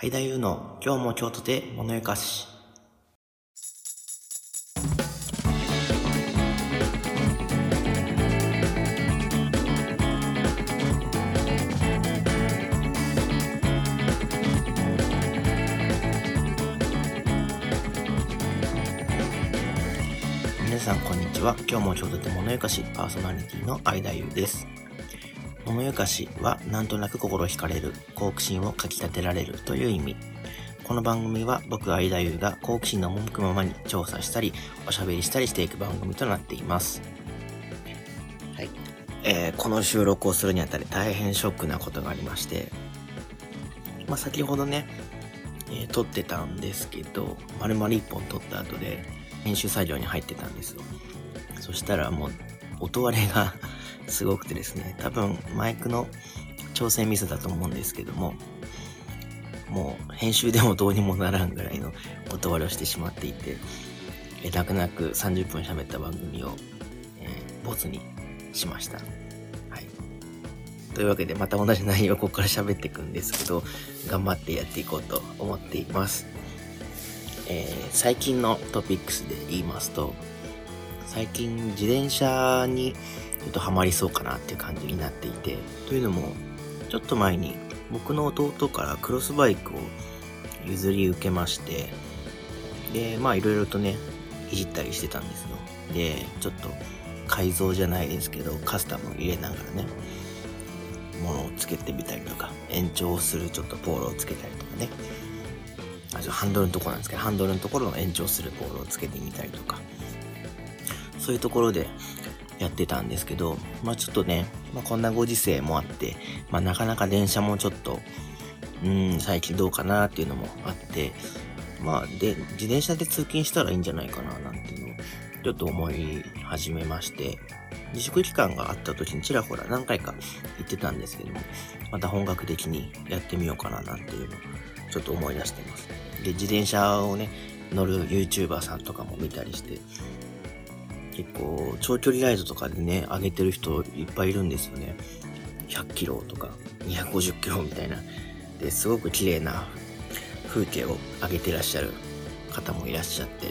はいだゆうの今日も京都で物ゆかし。皆さんこんにちは。今日も京都で物ゆかしパーソナリティの相田優です。物ゆかしはなんとなく心惹かれる、好奇心をかき立てられるという意味。この番組は僕相田優が好奇心の赴くままに調査したり、おしゃべりしたりしていく番組となっています。はい。えー、この収録をするにあたり大変ショックなことがありまして、まあ、先ほどね、えー撮ってたんですけど、丸々一本撮った後で編集作業に入ってたんですよ。そしたらもう音割れがすごくてですね、多分マイクの調整ミスだと思うんですけども、もう編集でもどうにもならんぐらいの音割れをしてしまっていて、え泣く泣く30分喋った番組を、えーボツにしました。はい。というわけでまた同じ内容をここから喋っていくんですけど、頑張ってやっていこうと思っています。えー最近のトピックスで言いますと、最近自転車にっとハマりそうかなっていう感じになっていて、というのも、ちょっと前に僕の弟からクロスバイクを譲り受けまして、で、まあいろいろとね、いじったりしてたんですよ。で、ちょっと改造じゃないですけど、カスタム入れながらね、ものをつけてみたりとか、延長するちょっとポールをつけたりとかね、あ、ハンドルのところなんですけど、ハンドルのところの延長するポールをつけてみたりとか、そういうところでやってたんですけど、まあちょっとね、まあこんなご時世もあって、まあなかなか電車もちょっと、うん、最近どうかなっていうのもあって、まあで、自転車で通勤したらいいんじゃないかななんていうのを、ちょっと思い始めまして、自粛期間があった時にちらほら何回か行ってたんですけども、また本格的にやってみようかななんていうのをちょっと思い出してます。で、自転車をね、乗る YouTuber さんとかも見たりして、結構長距離ライドとかでね、上げてる人いっぱいいるんですよね。100キロとか250キロみたいな。で、すごく綺麗な風景を上げてらっしゃる方もいらっしゃって。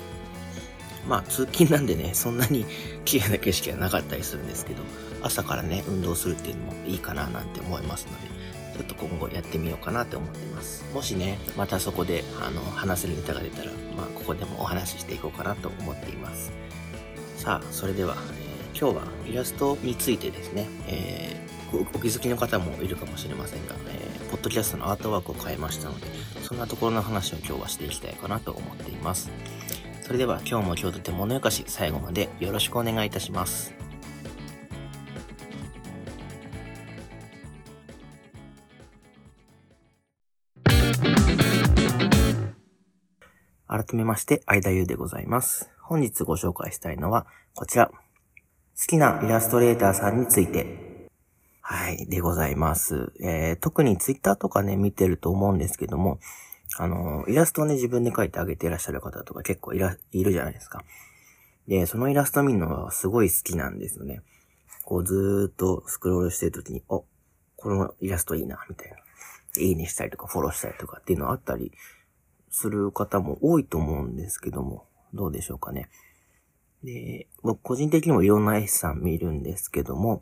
まあ通勤なんでね、そんなに綺麗な景色はなかったりするんですけど、朝からね、運動するっていうのもいいかななんて思いますので、ちょっと今後やってみようかなって思ってます。もしね、またそこで、あの、話せるネタが出たら、まあここでもお話ししていこうかなと思っています。さあ、それでは、えー今日はイラストについてですね、えーお気づきの方もいるかもしれませんが、えーポッドキャストのアートワークを変えましたので、そんなところの話を今日はしていきたいかなと思っています。それでは今日も今日とても物よかし最後までよろしくお願いいたします。めまして、相田優でございます。本日ご紹介したいのはこちら。好きなイラストレーターさんについて。はい、でございます。えー、特にツイッターとかね、見てると思うんですけども、あの、イラストをね、自分で描いてあげていらっしゃる方とか結構いら、いるじゃないですか。で、そのイラスト見るのがすごい好きなんですよね。こうずーっとスクロールしてるときに、お、このイラストいいな、みたいな。いいねしたりとかフォローしたりとかっていうのあったりする方も多いと思うんですけども、どうでしょうかね。で、僕個人的にもいろんな絵師さん見るんですけども、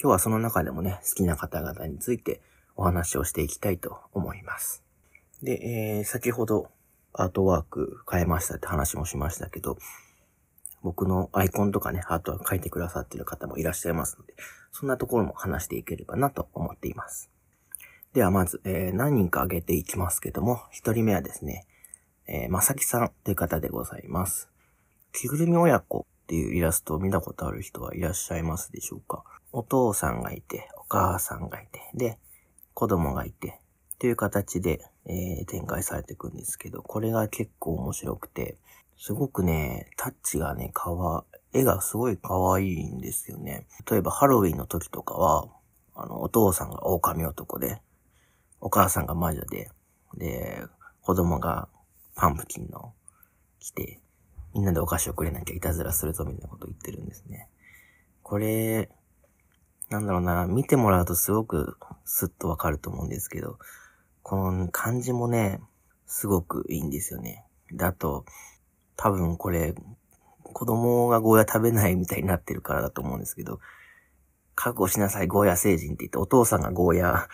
今日はその中でもね、好きな方々についてお話をしていきたいと思います。で、えー、先ほどアートワーク変えましたって話もしましたけど、僕のアイコンとかね、アートワーク書いてくださっている方もいらっしゃいますので、そんなところも話していければなと思っています。ではまず、えー何人か挙げていきますけども、一人目はですね、えーまさきさんという方でございます。着ぐるみ親子っていうイラストを見たことある人はいらっしゃいますでしょうか？お父さんがいて、お母さんがいて、で、子供がいて、という形で、えー展開されていくんですけど、これが結構面白くて、すごくね、タッチがね、かわ、絵がすごい可愛いんですよね。例えばハロウィンの時とかは、あの、お父さんが狼男で、お母さんが魔女で、で、子供がパンプキンの着て、みんなでお菓子をくれなきゃいたずらするぞみたいなこと言ってるんですね。これ、なんだろうな、見てもらうとすごくスッとわかると思うんですけど、この漢字もね、すごくいいんですよね。だと、多分これ、子供がゴーヤ食べないみたいになってるからだと思うんですけど、覚悟しなさいゴーヤ星人って言ってお父さんがゴーヤ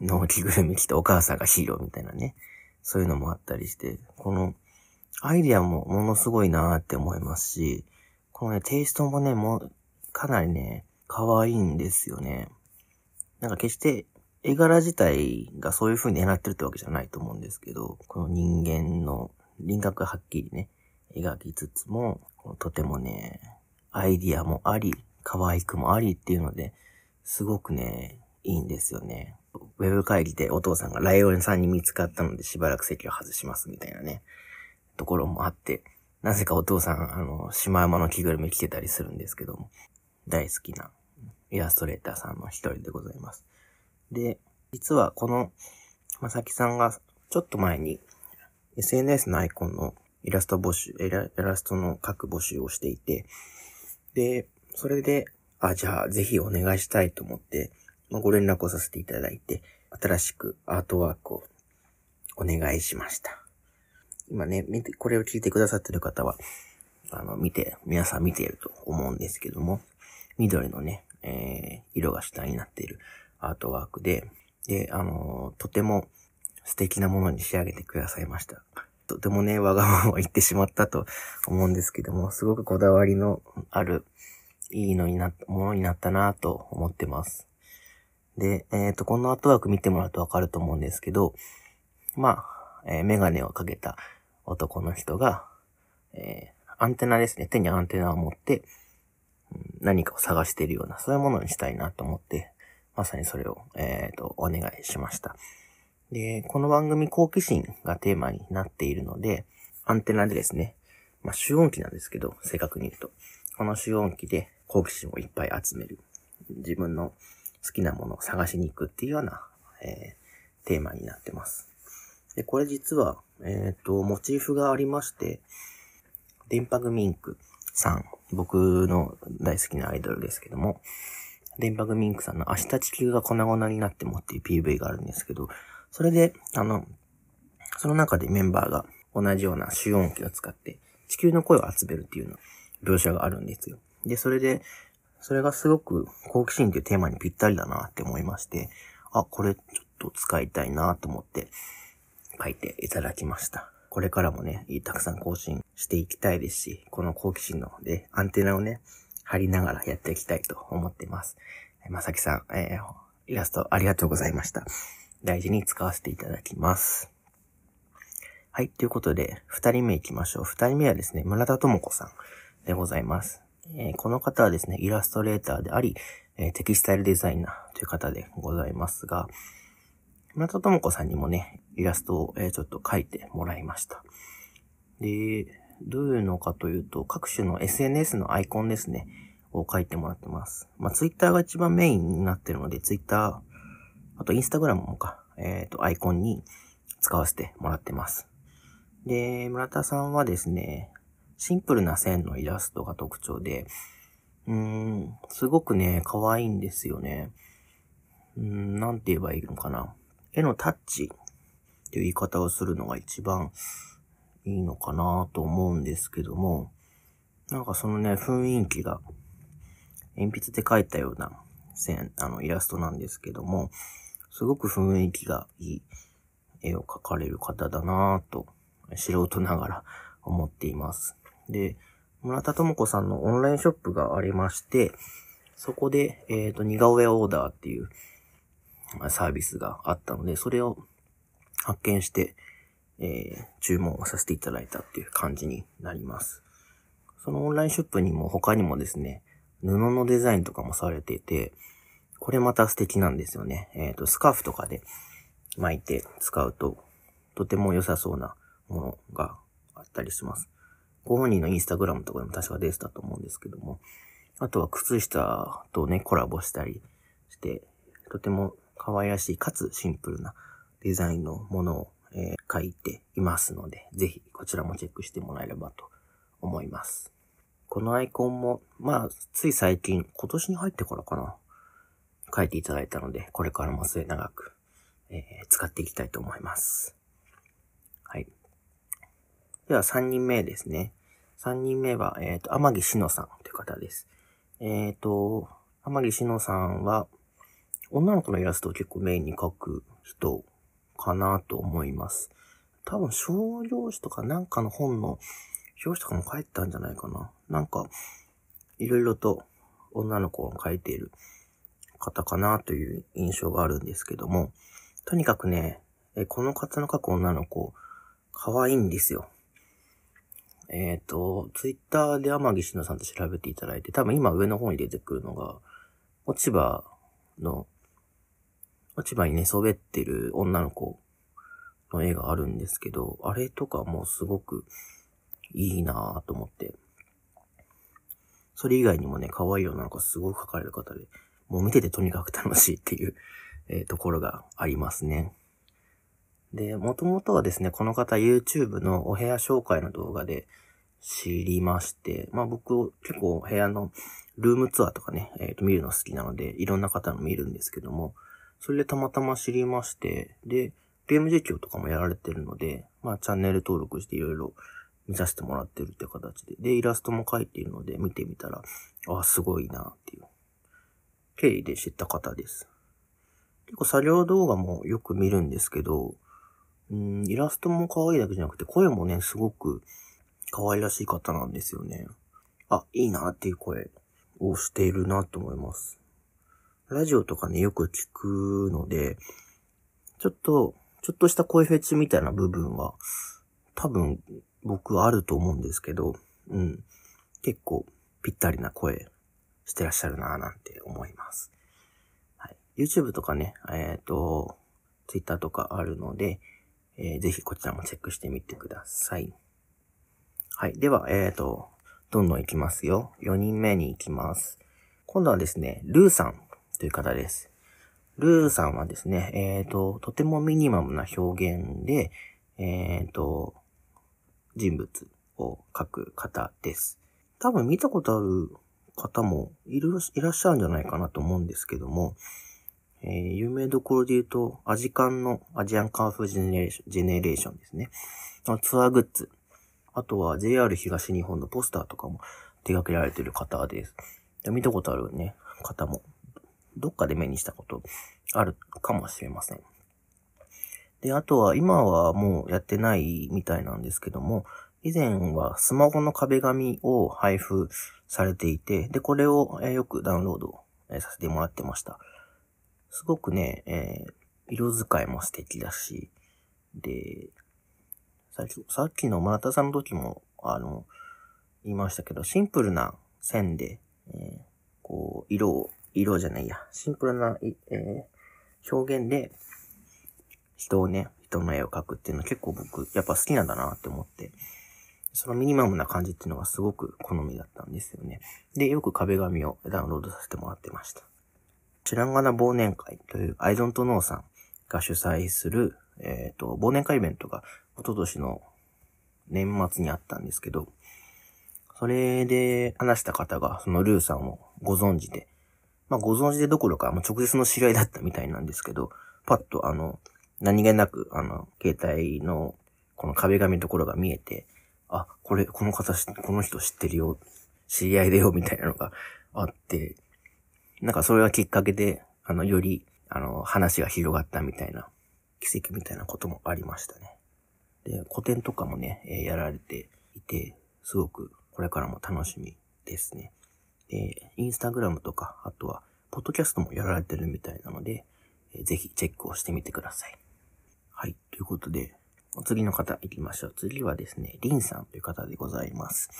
の着ぐるみ着てお母さんがヒーローみたいなね。そういうのもあったりして、このアイディアもものすごいなーって思いますし、このね、テイストもね、もう、かなりね、可愛いんですよね。なんか決して絵柄自体がそういう風に狙ってるってわけじゃないと思うんですけど、この人間の輪郭はっきりね、描きつつも、とてもね、アイディアもあり、可愛くもありっていうので、すごくね、いいんですよね。ウェブ会議でお父さんがライオンさんに見つかったのでしばらく席を外しますみたいなね、ところもあって、なぜかお父さん、あの、シマウマの着ぐるみ着てたりするんですけども、大好きなイラストレーターさんの一人でございます。で、実はこの、まさきさんがちょっと前に SNS のアイコンのイラスト募集、イライラストの書く募集をしていて、で、それで、あ、じゃあぜひお願いしたいと思って、まあ、ご連絡をさせていただいて、新しくアートワークをお願いしました。今ね、見て、これを聞いてくださってる方は、あの、見て、皆さん見ていると思うんですけども、緑のね、えー、色が下になっているアートワークで、で、あのー、とても素敵なものに仕上げてくださいました。とてもね、わがままを言ってしまったと思うんですけども、すごくこだわりのある、いいのにな、ものになったなと思ってます。で、えっ、ー、と、このアートワーク見てもらうとわかると思うんですけど、まあ、えー、メガネをかけた男の人が、えー、アンテナですね。手にアンテナを持って、何かを探しているような、そういうものにしたいなと思って、まさにそれを、えっ、ー、と、お願いしました。で、この番組好奇心がテーマになっているので、アンテナでですね、まあ、主音機なんですけど、正確に言うと、この主音機で好奇心をいっぱい集める。自分の好きなものを探しに行くっていうような、えー、テーマになってます。で、これ実は、えっ、ー、と、モチーフがありまして、電波グミンクさん、僕の大好きなアイドルですけども、電波グミンクさんの明日地球が粉々になってもっていう PV があるんですけど、それで、あの、その中でメンバーが同じような主音機を使って地球の声を集めるっていうような描写があるんですよ。で、それで、それがすごく好奇心っていうテーマにぴったりだなって思いまして、あ、これちょっと使いたいなと思って書いていただきました。これからもね、たくさん更新していきたいですし、この好奇心のでアンテナをね、貼りながらやっていきたいと思っています。まさきさん、えー、イラストありがとうございました。大事に使わせていただきます。はい、ということで、二人目行きましょう。二人目はですね、村田智子さんでございます。え、この方はですね、イラストレーターであり、え、テキスタイルデザイナーという方でございますが、村田智子さんにもね、イラストを、え、ちょっと描いてもらいました。で、どういうのかというと、各種の SNS のアイコンですね、を書いてもらってます。まあ、ツイッターが一番メインになってるので、ツイッター、あとインスタグラムもか、えっ、ー、と、アイコンに使わせてもらってます。で、村田さんはですね、シンプルな線のイラストが特徴で、うーん、すごくね、可愛いんですよね。うーん、なんて言えばいいのかな。絵のタッチっていう言い方をするのが一番いいのかなと思うんですけども、なんかそのね、雰囲気が、鉛筆で描いたような線、あの、イラストなんですけども、すごく雰囲気がいい絵を描かれる方だなぁと、素人ながら思っています。で、村田智子さんのオンラインショップがありまして、そこで、えっ、ー、と、似顔絵オーダーっていうサービスがあったので、それを発見して、えー、注文をさせていただいたっていう感じになります。そのオンラインショップにも他にもですね、布のデザインとかもされていて、これまた素敵なんですよね。えっ、ー、と、スカーフとかで巻いて使うと、とても良さそうなものがあったりします。ご本人のインスタグラムとかでも確か出てたと思うんですけども、あとは靴下とね、コラボしたりして、とても可愛らしいかつシンプルなデザインのものをえー、書いていますので、ぜひこちらもチェックしてもらえればと思います。このアイコンも、まあ、つい最近、今年に入ってからかな、書いていただいたので、これからも末長く、えー、使っていきたいと思います。はい。では3人目ですね。3人目は、えっ、ー、と、天城しのさんという方です。えっ、ー、と、天城しのさんは、女の子のイラストを結構メインに描く人かなと思います。多分商業誌とかなんかの本の表紙とかも書いてたんじゃないかな。なんか、いろいろと女の子を描いている方かなという印象があるんですけども、とにかくね、この方の描く女の子、可愛いんですよ。えっ、ー、と、ツイッターで天城しのさんと調べていただいて、多分今上の方に出てくるのが、落ち葉の、落ち葉に寝そべってる女の子の絵があるんですけど、あれとかもすごくいいなぁと思って。それ以外にもね、可愛い女の子すごく描かれる方で、もう見ててとにかく楽しいっていう、えー、ところがありますね。で、もともとはですね、この方 YouTube のお部屋紹介の動画で知りまして、まあ僕結構部屋のルームツアーとかね、えっ、ー、と見るの好きなので、いろんな方の見るんですけども、それでたまたま知りまして、で、ゲーム実況とかもやられてるので、まあチャンネル登録していろいろ見させてもらってるって形で、で、イラストも描いているので見てみたら、あ、すごいなっていう、経緯で知った方です。結構作業動画もよく見るんですけど、うん、イラストも可愛いだけじゃなくて、声もね、すごく可愛らしい方なんですよね。あ、いいなっていう声をしているなと思います。ラジオとかね、よく聞くので、ちょっと、ちょっとした声フェチみたいな部分は、多分僕あると思うんですけど、うん。結構ぴったりな声してらっしゃるなぁなんて思います。はい。YouTube とかね、えっ、ー、と、Twitter とかあるので、えー、ぜひこちらもチェックしてみてください。はい。では、えっ、ー、と、どんどん行きますよ。4人目に行きます。今度はですね、ルーさんという方です。ルーさんはですね、えっ、ー、と、とてもミニマムな表現で、えっ、ー、と、人物を描く方です。多分見たことある方もいる、いらっしゃるんじゃないかなと思うんですけども、えー、有名どころで言うと、アジカンのアジアンカンフージェネレーション、ジェネレーションですね。ツアーグッズ。あとは JR 東日本のポスターとかも手掛けられてる方です。見たことあるね、方も、どっかで目にしたことあるかもしれません。で、あとは今はもうやってないみたいなんですけども、以前はスマホの壁紙を配布されていて、で、これをよくダウンロードさせてもらってました。すごくね、えー、色使いも素敵だし、で、さっき、さっきの村田さんの時も、あの、言いましたけど、シンプルな線で、えー、こう、色を、色じゃないや、シンプルな、えー、表現で、人をね、人の絵を描くっていうのは結構僕、やっぱ好きなんだなって思って、そのミニマムな感じっていうのがすごく好みだったんですよね。で、よく壁紙をダウンロードさせてもらってました。チュランガナ忘年会というアイドントノーさんが主催する、えっ、ー、と、忘年会イベントが一昨年の年末にあったんですけど、それで話した方がそのルーさんをご存知で、まあご存知でどころか、もう直接の知り合いだったみたいなんですけど、パッとあの、何気なく、あの、携帯のこの壁紙のところが見えて、あ、これ、この方、この人知ってるよ、知り合いだよ、みたいなのがあって、なんかそれがきっかけで、あの、より、あの、話が広がったみたいな、奇跡みたいなこともありましたね。で、古典とかもね、え、やられていて、すごくこれからも楽しみですね。で、インスタグラムとか、あとは、ポッドキャストもやられてるみたいなので、えー、ぜひチェックをしてみてください。はい。ということで、お次の方行きましょう。次はですね、リンさんという方でございます。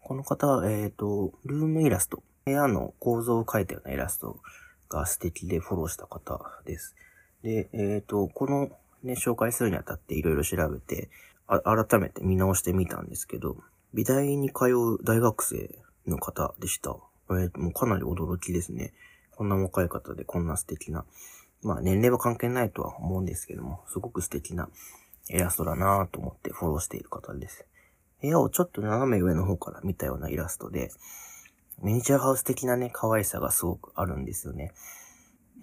この方は、えっ、ー、と、ルームイラスト部屋の構造を描いたようなイラストが素敵でフォローした方です。で、えっ、ー、と、このね、紹介するにあたっていろいろ調べて改めて見直してみたんですけど、美大に通う大学生の方でした。えー、もうかなり驚きですね。こんな若い方でこんな素敵な、まあ年齢は関係ないとは思うんですけども、すごく素敵なイラストだなぁと思ってフォローしている方です。部屋をちょっと斜め上の方から見たようなイラストで、ミニチュアハウス的なね、可愛さがすごくあるんですよね。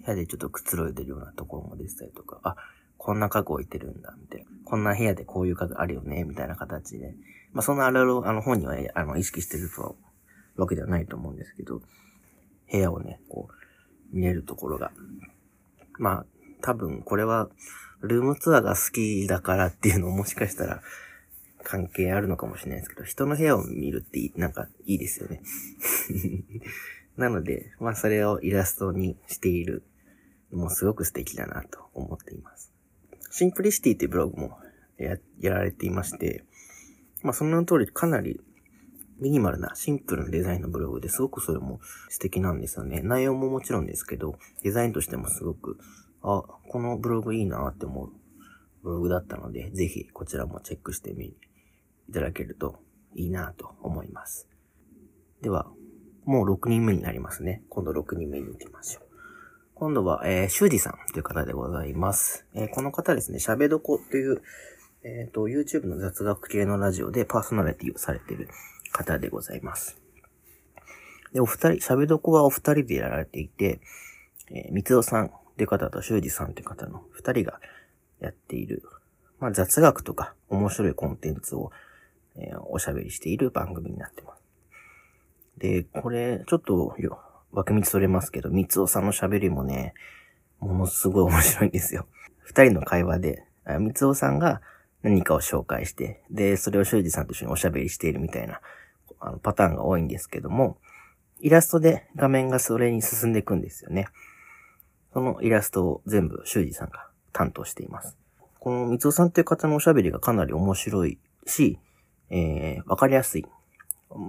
部屋でちょっとくつろいでるようなところも出てたりとか、あ、こんな家具置いてるんだ、みたいな。こんな部屋でこういう家具あるよね、みたいな形で。まあ、そんなあるある、あの、本人は、あの、意識してるとは、わけではないと思うんですけど、部屋をね、こう、見れるところが。まあ、多分、これは、ルームツアーが好きだからっていうのをもしかしたら、関係あるのかもしれないですけど、人の部屋を見るってなんかいいですよね。なので、まあそれをイラストにしているのもすごく素敵だなと思っています。シンプリシティっていうブログもややられていまして、まあその名の通りかなりミニマルなシンプルなデザインのブログですごくそれも素敵なんですよね。内容ももちろんですけど、デザインとしてもすごく、あ、このブログいいなって思うブログだったので、ぜひこちらもチェックしてみ、いただけるといいなと思います。では、もう6人目になりますね。今度6人目に行きましょう。今度は、えー、修二さんという方でございます。えー、この方ですね、喋どこという、えっ、ー、と、YouTube の雑学系のラジオでパーソナリティをされている方でございます。で、お二人、喋どこはお二人でやられていて、えー、三尾さんという方と修二さんという方の二人がやっている、まあ、雑学とか面白いコンテンツを、えー、おしゃべりしている番組になってます。で、これ、ちょっとよ、脇道それますけど、三尾さんの喋りもね、ものすごい面白いんですよ。二人の会話で、三尾さんが何かを紹介して、で、それを修二さんと一緒におしゃべりしているみたいな、あの、パターンが多いんですけども、イラストで画面がそれに進んでいくんですよね。そのイラストを全部修二さんが担当しています。この三尾さんっていう方のおしゃべりがかなり面白いし、えー、わかりやすい。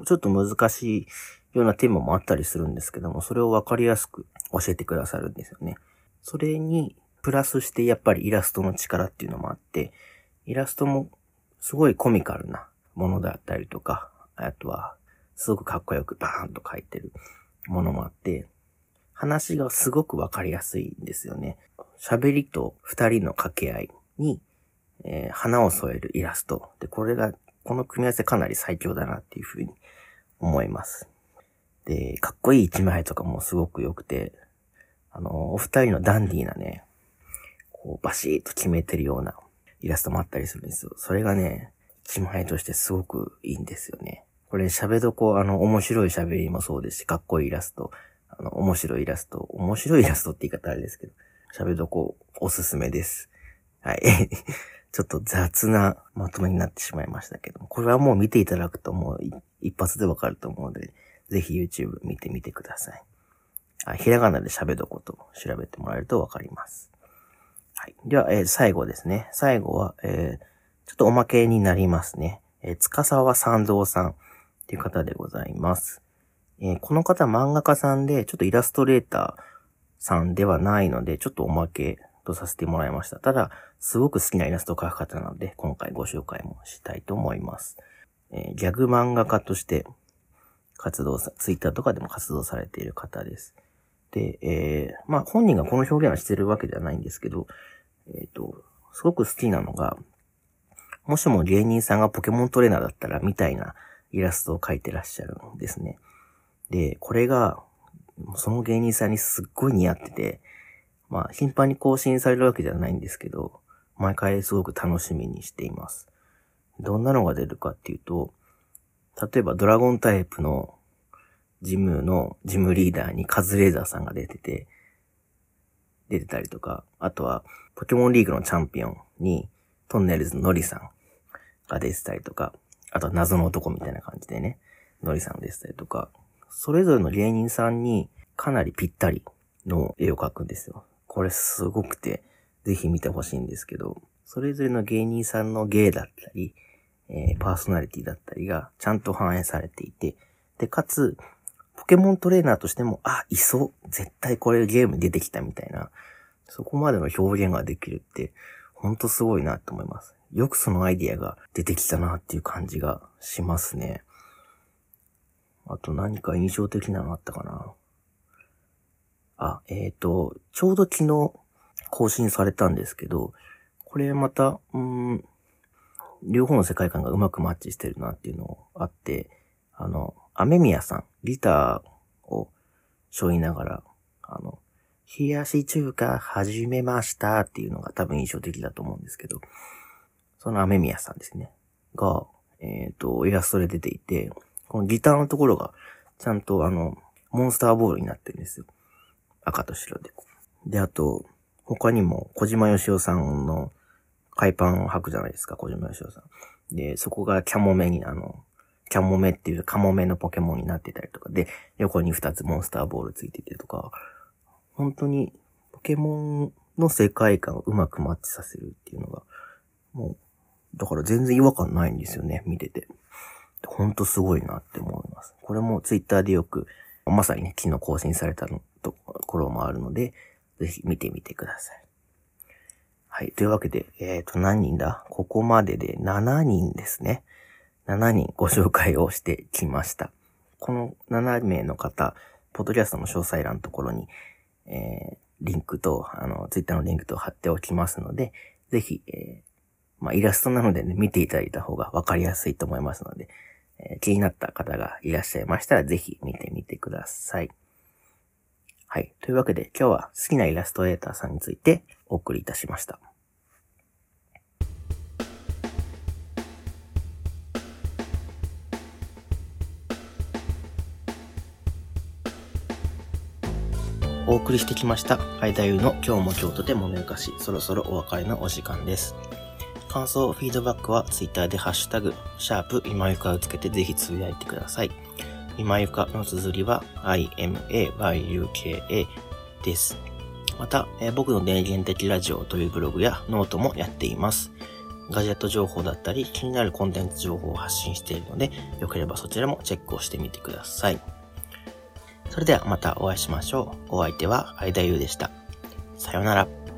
ちょっと難しいようなテーマもあったりするんですけども、それをわかりやすく教えてくださるんですよね。それに、プラスしてやっぱりイラストの力っていうのもあって、イラストもすごいコミカルなものだったりとか、あとは、すごくかっこよくバーンと書いてるものもあって、話がすごくわかりやすいんですよね。喋りと二人の掛け合いに、えー、花を添えるイラスト。で、これが、この組み合わせかなり最強だなっていうふうに思います。で、かっこいい一枚とかもすごく良くて、あの、お二人のダンディーなね、こう、バシーッと決めてるようなイラストもあったりするんですよ。それがね、一枚としてすごくいいんですよね。これ喋どこ、あの、面白い喋りもそうですし、かっこいいイラスト、あの、面白いイラスト、面白いイラストって言い方あれですけど、喋どこおすすめです。はい。ちょっと雑なまとめになってしまいましたけども、これはもう見ていただくともう一発でわかると思うので、ぜひ YouTube 見てみてください。あひらがなで喋どことを調べてもらえるとわかります。はい。では、えー、最後ですね。最後は、えー、ちょっとおまけになりますね。えー、つかさわ三蔵さんっていう方でございます。えー、この方漫画家さんで、ちょっとイラストレーターさんではないので、ちょっとおまけとさせてもらいました。ただ、すごく好きなイラストを描く方なので、今回ご紹介もしたいと思います。えー、ギャグ漫画家として活動さ、ツイッターとかでも活動されている方です。で、えー、まあ本人がこの表現はしてるわけではないんですけど、えっ、ー、と、すごく好きなのが、もしも芸人さんがポケモントレーナーだったら、みたいなイラストを描いてらっしゃるんですね。で、これが、その芸人さんにすっごい似合ってて、まあ、頻繁に更新されるわけじゃないんですけど、毎回すごく楽しみにしています。どんなのが出るかっていうと、例えばドラゴンタイプのジムのジムリーダーにカズレーザーさんが出てて、出てたりとか、あとはポケモンリーグのチャンピオンにトンネルズのノリさんが出てたりとか、あとは謎の男みたいな感じでね、ノリさんが出てたりとか、それぞれの芸人さんにかなりぴったりの絵を描くんですよ。これすごくて、ぜひ見てほしいんですけど、それぞれの芸人さんの芸だったり、えー、パーソナリティだったりがちゃんと反映されていて、で、かつ、ポケモントレーナーとしても、あ、いそう。絶対これゲームに出てきたみたいな、そこまでの表現ができるって、ほんとすごいなって思います。よくそのアイディアが出てきたなっていう感じがしますね。あと何か印象的なのあったかな。あ、えっ、ー、と、ちょうど昨日更新されたんですけど、これまた、うん、両方の世界観がうまくマッチしてるなっていうのがあって、あの、アメミヤさん、ギターを背負いながら、あの、冷やし中華始めましたっていうのが多分印象的だと思うんですけど、その雨宮さんですね。が、えっ、ー、と、イラストで出ていて、このギターのところが、ちゃんとあの、モンスターボールになってるんですよ。赤と白で。で、あと、他にも、小島よしおさんの海パンを履くじゃないですか、小島よしおさん。で、そこがキャモメに、あの、キャモメっていうカモメのポケモンになってたりとかで、横に2つモンスターボールついててとか、本当にポケモンの世界観をうまくマッチさせるっていうのが、もう、だから全然違和感ないんですよね、見てて。ほんとすごいなって思います。これもツイッターでよく、まさにね、昨日更新されたところもあるので、ぜひ見てみてください。はい。というわけで、えっ、ー、と、何人だ？ここまでで7人ですね。7人ご紹介をしてきました。この7名の方、ポッドキャストの詳細欄のところに、えー、リンクと、あの、ツイッターのリンクと貼っておきますので、ぜひ、えー、まあ、イラストなのでね、見ていただいた方がわかりやすいと思いますので、えー、気になった方がいらっしゃいましたら、ぜひ見てみてください。はい。というわけで、今日は好きなイラストレーターさんについてお送りいたしました。お送りしてきました。間優の今日も京都で物ゆかし、そろそろお別れのお時間です。感想、フィードバックは Twitter でハッシュタグ、シャープ今ゆかをつけてぜひつぶやいてください。今ゆかの綴りは imayuka です。また、えー、僕の電源的ラジオというブログやノートもやっています。ガジェット情報だったり気になるコンテンツ情報を発信しているので、よければそちらもチェックをしてみてください。それではまたお会いしましょう。お相手は相田優でした。さようなら。